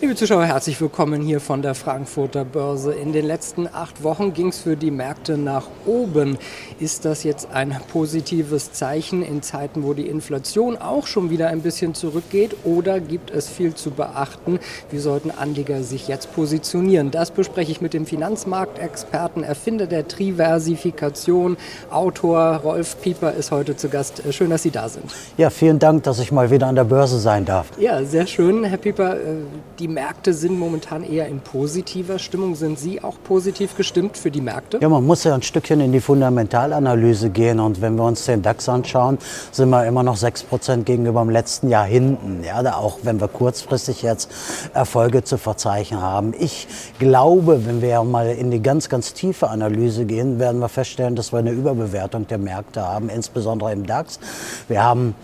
Liebe Zuschauer, herzlich willkommen hier von der Frankfurter Börse. In den letzten acht Wochen ging es für die Märkte nach oben. Ist das jetzt ein positives Zeichen in Zeiten, wo die Inflation auch schon wieder ein bisschen zurückgeht? Oder gibt es viel zu beachten? Wie sollten Anleger sich jetzt positionieren? Das bespreche ich mit dem Finanzmarktexperten, Erfinder der Triversifikation, Autor Rolf Pieper ist heute zu Gast. Schön, dass Sie da sind. Ja, vielen Dank, dass ich mal wieder an der Börse sein darf. Ja, sehr schön, Herr Pieper. Äh, die die Märkte sind momentan eher in positiver Stimmung. Sind Sie auch positiv gestimmt für die Märkte? Ja, man muss ja ein Stückchen in die Fundamentalanalyse gehen. Und wenn wir uns den DAX anschauen, sind wir immer noch 6 Prozent gegenüber dem letzten Jahr hinten. Ja, auch wenn wir kurzfristig jetzt Erfolge zu verzeichnen haben. Ich glaube, wenn wir mal in die ganz, ganz tiefe Analyse gehen, werden wir feststellen, dass wir eine Überbewertung der Märkte haben, insbesondere im DAX. Wir haben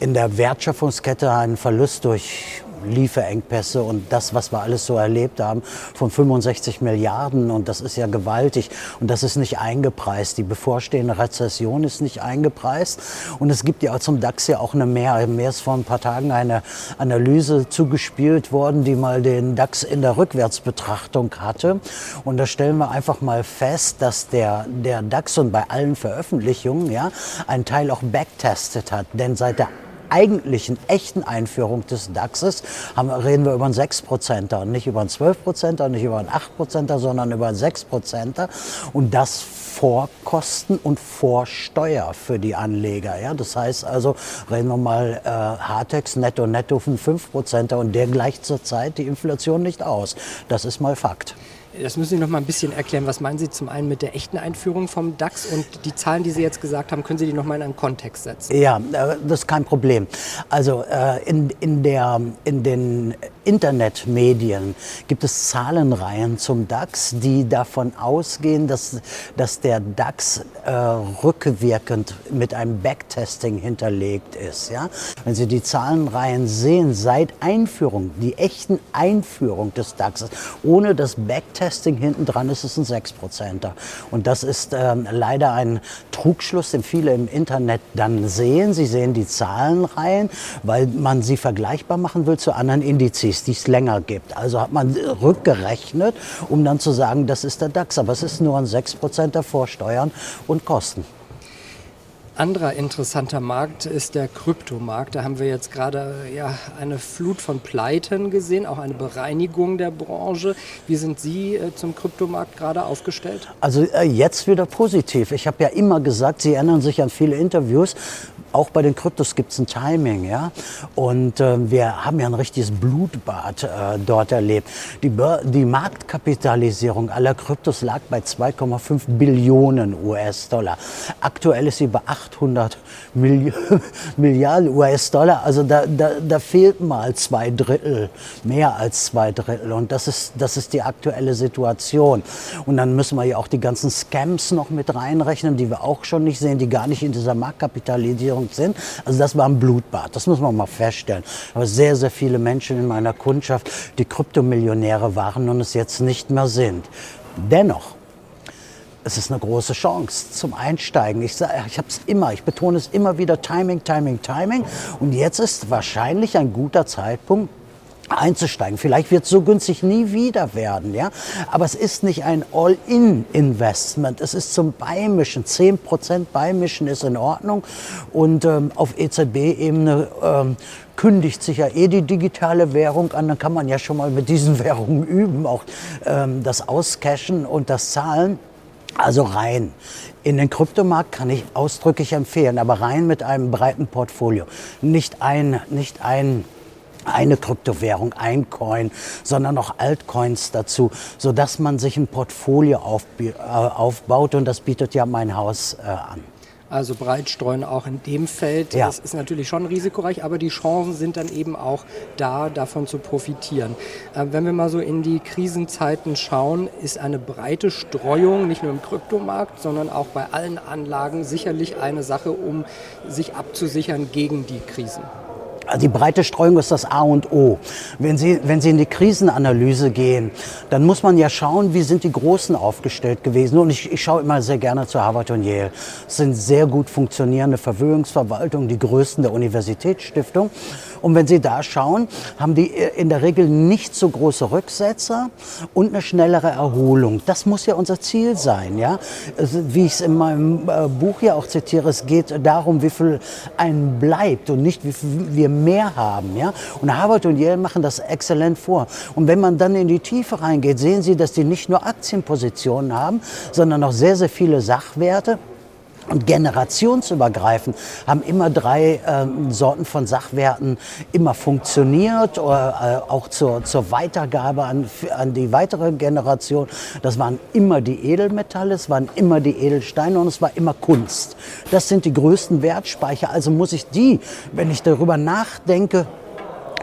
in der Wertschöpfungskette einen Verlust durch Lieferengpässe und das, was wir alles so erlebt haben, von 65 Milliarden. Und das ist ja gewaltig. Und das ist nicht eingepreist. Die bevorstehende Rezession ist nicht eingepreist. Und es gibt ja zum DAX ja auch eine mehr. Mir ist vor ein paar Tagen eine Analyse zugespielt worden, die mal den DAX in der Rückwärtsbetrachtung hatte. Und da stellen wir einfach mal fest, dass der, der DAX und bei allen Veröffentlichungen ja, einen Teil auch backtestet hat. Denn seit der eigentlichen, echten Einführung des DAXes haben, reden wir über einen 6%er und nicht über einen 12%er, nicht über einen 8%er, sondern über einen 6%er. Und das vor Kosten und vor Steuer für die Anleger. Ja? Das heißt also, reden wir mal äh, Hartex netto netto von 5%er und der gleicht zurzeit die Inflation nicht aus. Das ist mal Fakt. Das müssen Sie noch mal ein bisschen erklären. Was meinen Sie zum einen mit der echten Einführung vom DAX und die Zahlen, die Sie jetzt gesagt haben, können Sie die noch mal in einen Kontext setzen? Ja, äh, das ist kein Problem. Also äh, in, in, der, in den Internetmedien gibt es Zahlenreihen zum DAX, die davon ausgehen, dass, dass der DAX äh, rückwirkend mit einem Backtesting hinterlegt ist. Ja? Wenn Sie die Zahlenreihen sehen, seit Einführung, die echten Einführung des DAXes, ohne das Backtesting, Testing hinten dran ist es ein 6%er. Und das ist ähm, leider ein Trugschluss, den viele im Internet dann sehen. Sie sehen die Zahlenreihen, weil man sie vergleichbar machen will zu anderen Indizes, die es länger gibt. Also hat man rückgerechnet, um dann zu sagen, das ist der DAX. Aber es ist nur ein 6%er vor Steuern und Kosten anderer interessanter Markt ist der Kryptomarkt. Da haben wir jetzt gerade ja, eine Flut von Pleiten gesehen, auch eine Bereinigung der Branche. Wie sind Sie äh, zum Kryptomarkt gerade aufgestellt? Also äh, jetzt wieder positiv. Ich habe ja immer gesagt, Sie erinnern sich an viele Interviews, auch bei den Kryptos gibt es ein Timing, ja. Und äh, wir haben ja ein richtiges Blutbad äh, dort erlebt. Die, die Marktkapitalisierung aller Kryptos lag bei 2,5 Billionen US-Dollar. Aktuell ist sie bei 800 Milli Milliarden US-Dollar. Also da, da, da fehlt mal zwei Drittel, mehr als zwei Drittel. Und das ist, das ist die aktuelle Situation. Und dann müssen wir ja auch die ganzen Scams noch mit reinrechnen, die wir auch schon nicht sehen, die gar nicht in dieser Marktkapitalisierung sind. Also das war ein Blutbad, das muss man mal feststellen. Aber sehr, sehr viele Menschen in meiner Kundschaft, die Kryptomillionäre waren und es jetzt nicht mehr sind. Dennoch, es ist eine große Chance zum Einsteigen. Ich, ich habe es immer, ich betone es immer wieder, Timing, Timing, Timing. Und jetzt ist wahrscheinlich ein guter Zeitpunkt, einzusteigen. Vielleicht wird es so günstig nie wieder werden, ja. Aber es ist nicht ein All-in-Investment. Es ist zum Beimischen. 10% Beimischen ist in Ordnung. Und ähm, auf EZB-Ebene ähm, kündigt sich ja eh die digitale Währung an. Dann kann man ja schon mal mit diesen Währungen üben, auch ähm, das Auscashen und das Zahlen. Also rein. In den Kryptomarkt kann ich ausdrücklich empfehlen, aber rein mit einem breiten Portfolio. Nicht ein, nicht ein eine Kryptowährung, ein Coin, sondern auch Altcoins dazu, sodass man sich ein Portfolio äh, aufbaut und das bietet ja mein Haus äh, an. Also breit streuen auch in dem Feld. Ja. Das ist natürlich schon risikoreich, aber die Chancen sind dann eben auch da, davon zu profitieren. Äh, wenn wir mal so in die Krisenzeiten schauen, ist eine breite Streuung nicht nur im Kryptomarkt, sondern auch bei allen Anlagen sicherlich eine Sache, um sich abzusichern gegen die Krisen. Die breite Streuung ist das A und O. Wenn Sie, wenn Sie in die Krisenanalyse gehen, dann muss man ja schauen, wie sind die Großen aufgestellt gewesen. Und ich, ich schaue immer sehr gerne zu Harvard und Yale. Es sind sehr gut funktionierende Verwöhnungsverwaltungen, die größten der Universitätsstiftung. Und wenn Sie da schauen, haben die in der Regel nicht so große Rücksetzer und eine schnellere Erholung. Das muss ja unser Ziel sein. Ja? Wie ich es in meinem äh, Buch ja auch zitiere, es geht darum, wie viel einem bleibt und nicht, wie viel wir mehr haben. Ja? Und Harvard und Yale machen das exzellent vor. Und wenn man dann in die Tiefe reingeht, sehen Sie, dass die nicht nur Aktienpositionen haben, sondern auch sehr, sehr viele Sachwerte. Und generationsübergreifend haben immer drei äh, Sorten von Sachwerten immer funktioniert, oder, äh, auch zur, zur Weitergabe an, an die weitere Generation. Das waren immer die Edelmetalle, es waren immer die Edelsteine und es war immer Kunst. Das sind die größten Wertspeicher. Also muss ich die, wenn ich darüber nachdenke,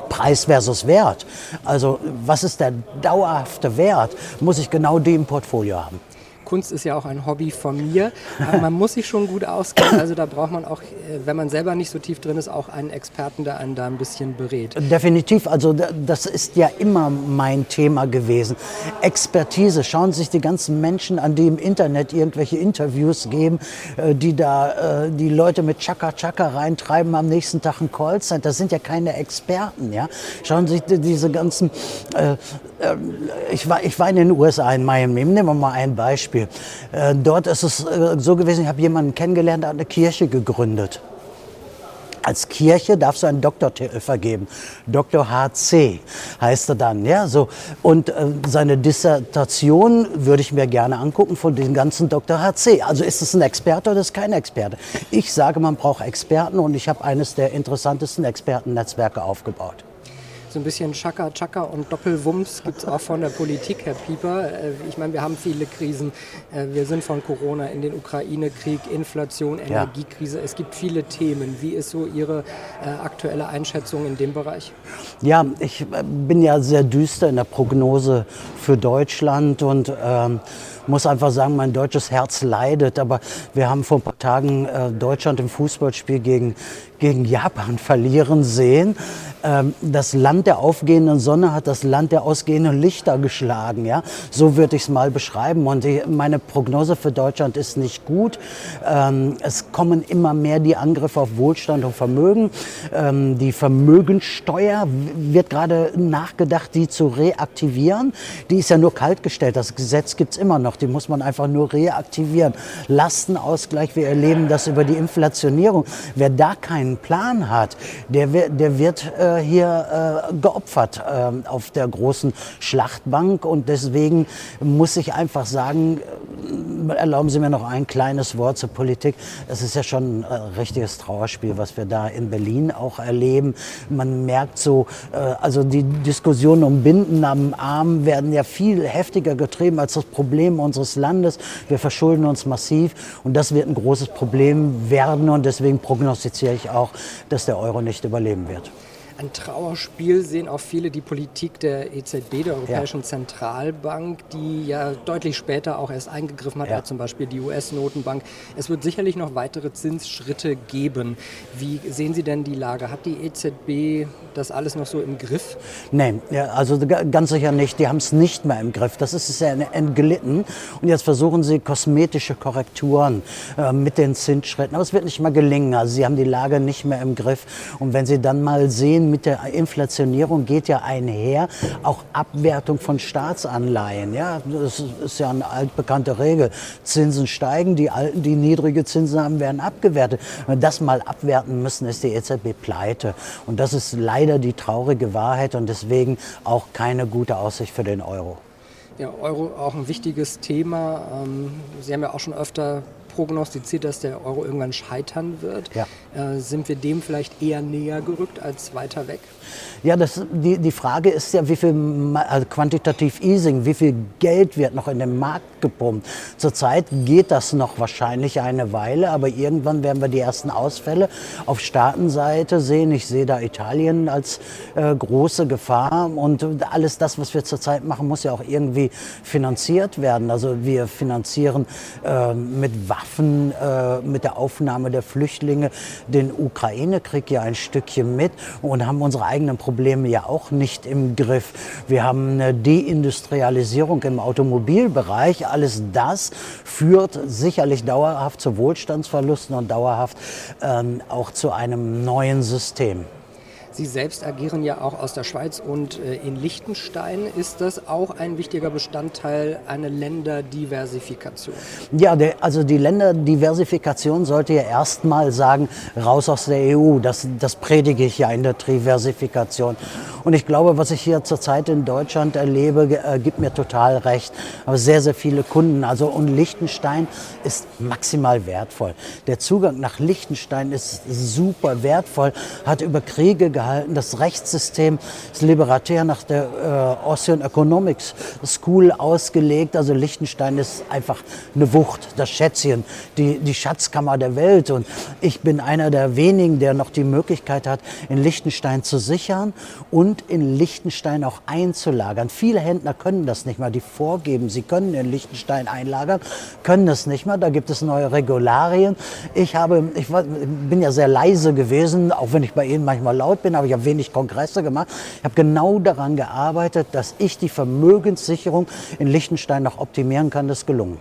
Preis versus Wert. Also was ist der dauerhafte Wert? Muss ich genau die im Portfolio haben. Kunst ist ja auch ein Hobby von mir. Aber man muss sich schon gut auskennen. Also da braucht man auch, äh, wenn man selber nicht so tief drin ist, auch einen Experten, der einen da ein bisschen berät. Definitiv. Also das ist ja immer mein Thema gewesen. Expertise. Schauen Sie sich die ganzen Menschen an, die im Internet irgendwelche Interviews geben, äh, die da äh, die Leute mit Chaka Chaka reintreiben, am nächsten Tag ein Callcenter. Das sind ja keine Experten. Ja? Schauen Sie sich diese ganzen äh, ich war, ich war in den USA, in Miami. Nehmen wir mal ein Beispiel. Äh, dort ist es äh, so gewesen, ich habe jemanden kennengelernt, der hat eine Kirche gegründet. Als Kirche darfst du einen Doktortitel vergeben. Dr. HC heißt er dann. Ja, so. Und äh, seine Dissertation würde ich mir gerne angucken von den ganzen Dr. HC. Also ist es ein Experte oder ist es kein Experte? Ich sage, man braucht Experten und ich habe eines der interessantesten Expertennetzwerke aufgebaut so ein bisschen Chaka Chaka und Doppelwumms gibt es auch von der Politik, Herr Pieper. Äh, ich meine, wir haben viele Krisen. Äh, wir sind von Corona in den Ukraine-Krieg, Inflation, Energiekrise. Ja. Es gibt viele Themen. Wie ist so Ihre äh, aktuelle Einschätzung in dem Bereich? Ja, ich bin ja sehr düster in der Prognose für Deutschland und ähm, muss einfach sagen, mein deutsches Herz leidet. Aber wir haben vor ein paar Tagen äh, Deutschland im Fußballspiel gegen, gegen Japan verlieren sehen. Ähm, das Land der aufgehenden Sonne hat das Land der ausgehenden Lichter geschlagen. Ja? So würde ich es mal beschreiben. Und die, meine Prognose für Deutschland ist nicht gut. Ähm, es kommen immer mehr die Angriffe auf Wohlstand und Vermögen. Ähm, die Vermögensteuer wird gerade nachgedacht, die zu reaktivieren. Die ist ja nur kaltgestellt. Das Gesetz gibt es immer noch. Die muss man einfach nur reaktivieren. Lastenausgleich, wir erleben das über die Inflationierung. Wer da keinen Plan hat, der, der wird äh, hier äh, geopfert äh, auf der großen Schlachtbank. Und deswegen muss ich einfach sagen, erlauben Sie mir noch ein kleines Wort zur Politik. Es ist ja schon ein richtiges Trauerspiel, was wir da in Berlin auch erleben. Man merkt so, äh, also die Diskussionen um Binden am Arm werden ja viel heftiger getrieben als das Problem unseres Landes. Wir verschulden uns massiv und das wird ein großes Problem werden und deswegen prognostiziere ich auch, dass der Euro nicht überleben wird ein Trauerspiel sehen auch viele die Politik der EZB, der Europäischen ja. Zentralbank, die ja deutlich später auch erst eingegriffen hat, ja. als zum Beispiel die US-Notenbank. Es wird sicherlich noch weitere Zinsschritte geben. Wie sehen Sie denn die Lage? Hat die EZB das alles noch so im Griff? Nein, ja, also ganz sicher nicht. Die haben es nicht mehr im Griff. Das ist ja entglitten. Und jetzt versuchen sie kosmetische Korrekturen äh, mit den Zinsschritten. Aber es wird nicht mehr gelingen. Also sie haben die Lage nicht mehr im Griff. Und wenn Sie dann mal sehen, mit der Inflationierung geht ja einher auch Abwertung von Staatsanleihen. Ja, das ist ja eine altbekannte Regel. Zinsen steigen, die alten, die niedrige Zinsen haben, werden abgewertet. Wenn wir das mal abwerten müssen, ist die EZB pleite. Und das ist leider die traurige Wahrheit und deswegen auch keine gute Aussicht für den Euro. Ja, Euro auch ein wichtiges Thema. Ähm, Sie haben ja auch schon öfter prognostiziert, dass der Euro irgendwann scheitern wird. Ja. Äh, sind wir dem vielleicht eher näher gerückt als weiter weg? Ja, das, die, die Frage ist ja, wie viel also quantitativ Easing, wie viel Geld wird noch in den Markt gepumpt. Zurzeit geht das noch wahrscheinlich eine Weile, aber irgendwann werden wir die ersten Ausfälle auf Staatenseite sehen. Ich sehe da Italien als äh, große Gefahr und alles das, was wir zurzeit machen, muss ja auch irgendwie finanziert werden. Also wir finanzieren äh, mit Waffen äh, mit der Aufnahme der Flüchtlinge den Ukraine-Krieg ja ein Stückchen mit und haben unsere eigenen Probleme ja auch nicht im Griff. Wir haben eine Deindustrialisierung im Automobilbereich. Alles das führt sicherlich dauerhaft zu Wohlstandsverlusten und dauerhaft ähm, auch zu einem neuen System. Sie selbst agieren ja auch aus der Schweiz und äh, in Liechtenstein. Ist das auch ein wichtiger Bestandteil einer Länderdiversifikation? Ja, also die Länderdiversifikation sollte ja erstmal sagen, raus aus der EU. Das, das predige ich ja in der Diversifikation. Und ich glaube, was ich hier zurzeit in Deutschland erlebe, äh, gibt mir total recht. Aber sehr, sehr viele Kunden. Also und Liechtenstein ist maximal wertvoll. Der Zugang nach Liechtenstein ist super wertvoll, hat über Kriege gehalten. Das Rechtssystem ist liberatär nach der äh, Austrian Economics School ausgelegt. Also Liechtenstein ist einfach eine Wucht, das Schätzchen, die, die Schatzkammer der Welt. Und ich bin einer der wenigen, der noch die Möglichkeit hat, in Liechtenstein zu sichern und und in Liechtenstein auch einzulagern. Viele Händler können das nicht mal, die vorgeben, sie können in Liechtenstein einlagern, können das nicht mal. Da gibt es neue Regularien. Ich, habe, ich war, bin ja sehr leise gewesen, auch wenn ich bei Ihnen manchmal laut bin, aber ich habe wenig Kongresse gemacht. Ich habe genau daran gearbeitet, dass ich die Vermögenssicherung in Liechtenstein noch optimieren kann. Das ist gelungen.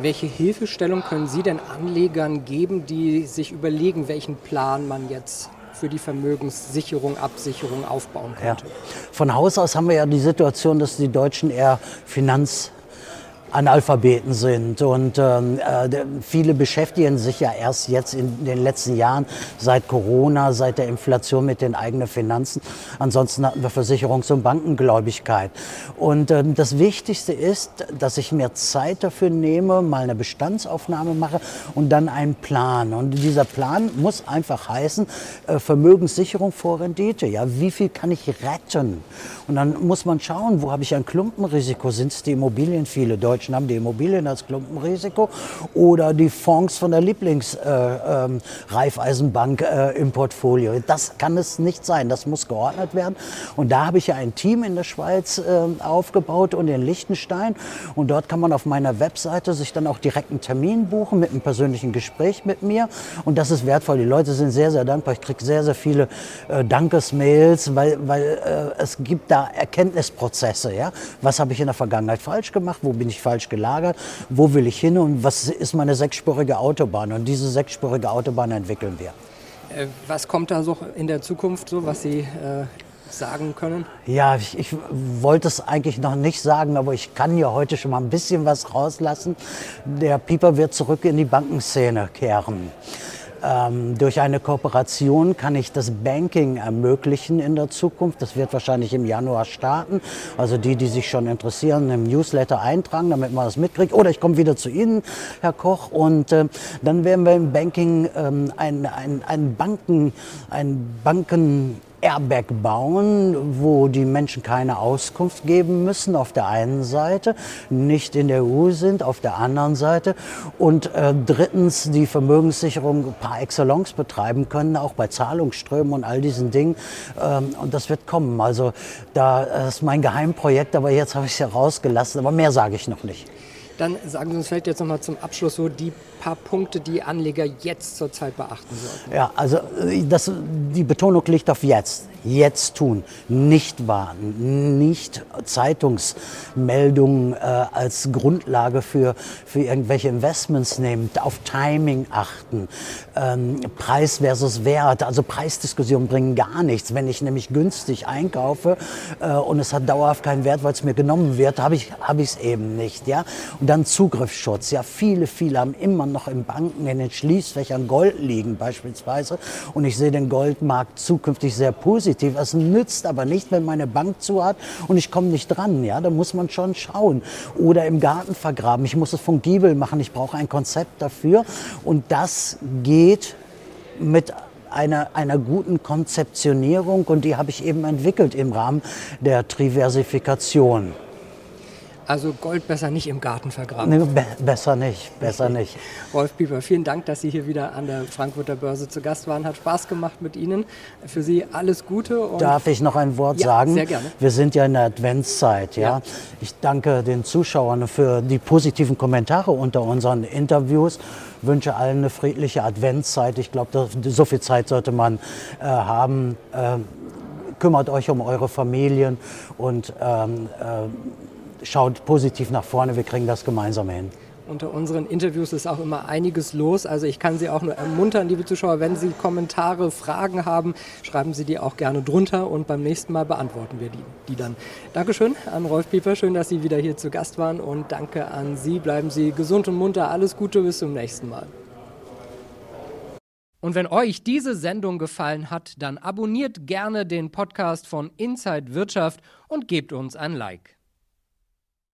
Welche Hilfestellung können Sie denn Anlegern geben, die sich überlegen, welchen Plan man jetzt für die Vermögenssicherung, Absicherung aufbauen könnte. Ja. Von Haus aus haben wir ja die Situation, dass die Deutschen eher Finanz Analphabeten sind. Und ähm, äh, viele beschäftigen sich ja erst jetzt in den letzten Jahren seit Corona, seit der Inflation mit den eigenen Finanzen. Ansonsten hatten wir Versicherungs- und Bankengläubigkeit. Und ähm, das Wichtigste ist, dass ich mir Zeit dafür nehme, mal eine Bestandsaufnahme mache und dann einen Plan. Und dieser Plan muss einfach heißen, äh, Vermögenssicherung vor Rendite. Ja, wie viel kann ich retten? Und dann muss man schauen, wo habe ich ein Klumpenrisiko? Sind es die Immobilien? Viele Deutsche Deutschen haben die Immobilien als Klumpenrisiko oder die Fonds von der Lieblingsreifeisenbank äh, ähm, äh, im Portfolio. Das kann es nicht sein. Das muss geordnet werden. Und da habe ich ja ein Team in der Schweiz äh, aufgebaut und in Liechtenstein. Und dort kann man auf meiner Webseite sich dann auch direkt einen Termin buchen mit einem persönlichen Gespräch mit mir. Und das ist wertvoll. Die Leute sind sehr, sehr dankbar. Ich kriege sehr, sehr viele äh, Dankesmails, weil, weil äh, es gibt da Erkenntnisprozesse. Ja? Was habe ich in der Vergangenheit falsch gemacht? Wo bin ich falsch falsch gelagert, wo will ich hin und was ist meine sechsspurige Autobahn. Und diese sechsspurige Autobahn entwickeln wir. Äh, was kommt da so in der Zukunft, so was Sie äh, sagen können? Ja, ich, ich, wollte es eigentlich noch nicht sagen, aber ich kann ja heute schon mal ein bisschen was rauslassen. Der Pieper wird zurück in die Bankenszene kehren. Ähm, durch eine Kooperation kann ich das Banking ermöglichen in der Zukunft. Das wird wahrscheinlich im Januar starten. Also die, die sich schon interessieren, im Newsletter eintragen, damit man das mitkriegt. Oder ich komme wieder zu Ihnen, Herr Koch, und äh, dann werden wir im Banking ähm, ein, ein, ein Banken, ein Banken Airbag bauen, wo die Menschen keine Auskunft geben müssen, auf der einen Seite, nicht in der EU sind, auf der anderen Seite und äh, drittens die Vermögenssicherung par excellence betreiben können, auch bei Zahlungsströmen und all diesen Dingen. Ähm, und das wird kommen. Also da das ist mein Geheimprojekt, aber jetzt habe ich es ja rausgelassen, aber mehr sage ich noch nicht. Dann sagen Sie uns vielleicht jetzt nochmal zum Abschluss so die paar Punkte, die Anleger jetzt zurzeit beachten sollten. Ja, also äh, das, die Betonung liegt auf jetzt jetzt tun, nicht warten, nicht Zeitungsmeldungen äh, als Grundlage für, für irgendwelche Investments nehmen, auf Timing achten, ähm, Preis versus Wert, also Preisdiskussionen bringen gar nichts. Wenn ich nämlich günstig einkaufe äh, und es hat dauerhaft keinen Wert, weil es mir genommen wird, habe ich es hab eben nicht. Ja? Und dann Zugriffsschutz. Ja, viele, viele haben immer noch in Banken, in den Schließfächern Gold liegen beispielsweise und ich sehe den Goldmarkt zukünftig sehr positiv. Es nützt aber nicht, wenn meine Bank zu hat und ich komme nicht dran. Ja, da muss man schon schauen. Oder im Garten vergraben. Ich muss es von Giebel machen. Ich brauche ein Konzept dafür. Und das geht mit einer, einer guten Konzeptionierung und die habe ich eben entwickelt im Rahmen der Triversifikation. Also Gold besser nicht im Garten vergraben. Nee, be besser nicht, besser nicht. Rolf Pieper, vielen Dank, dass Sie hier wieder an der Frankfurter Börse zu Gast waren. Hat Spaß gemacht mit Ihnen. Für Sie alles Gute. Darf ich noch ein Wort ja, sagen? Sehr gerne. Wir sind ja in der Adventszeit. Ja? ja? Ich danke den Zuschauern für die positiven Kommentare unter unseren Interviews. Wünsche allen eine friedliche Adventszeit. Ich glaube, so viel Zeit sollte man äh, haben. Äh, kümmert euch um eure Familien und ähm, äh, schaut positiv nach vorne, wir kriegen das gemeinsam hin. Unter unseren Interviews ist auch immer einiges los. Also ich kann Sie auch nur ermuntern, liebe Zuschauer, wenn Sie Kommentare, Fragen haben, schreiben Sie die auch gerne drunter und beim nächsten Mal beantworten wir die, die dann. Dankeschön an Rolf Pieper, schön, dass Sie wieder hier zu Gast waren und danke an Sie. Bleiben Sie gesund und munter. Alles Gute, bis zum nächsten Mal. Und wenn euch diese Sendung gefallen hat, dann abonniert gerne den Podcast von Inside Wirtschaft und gebt uns ein Like.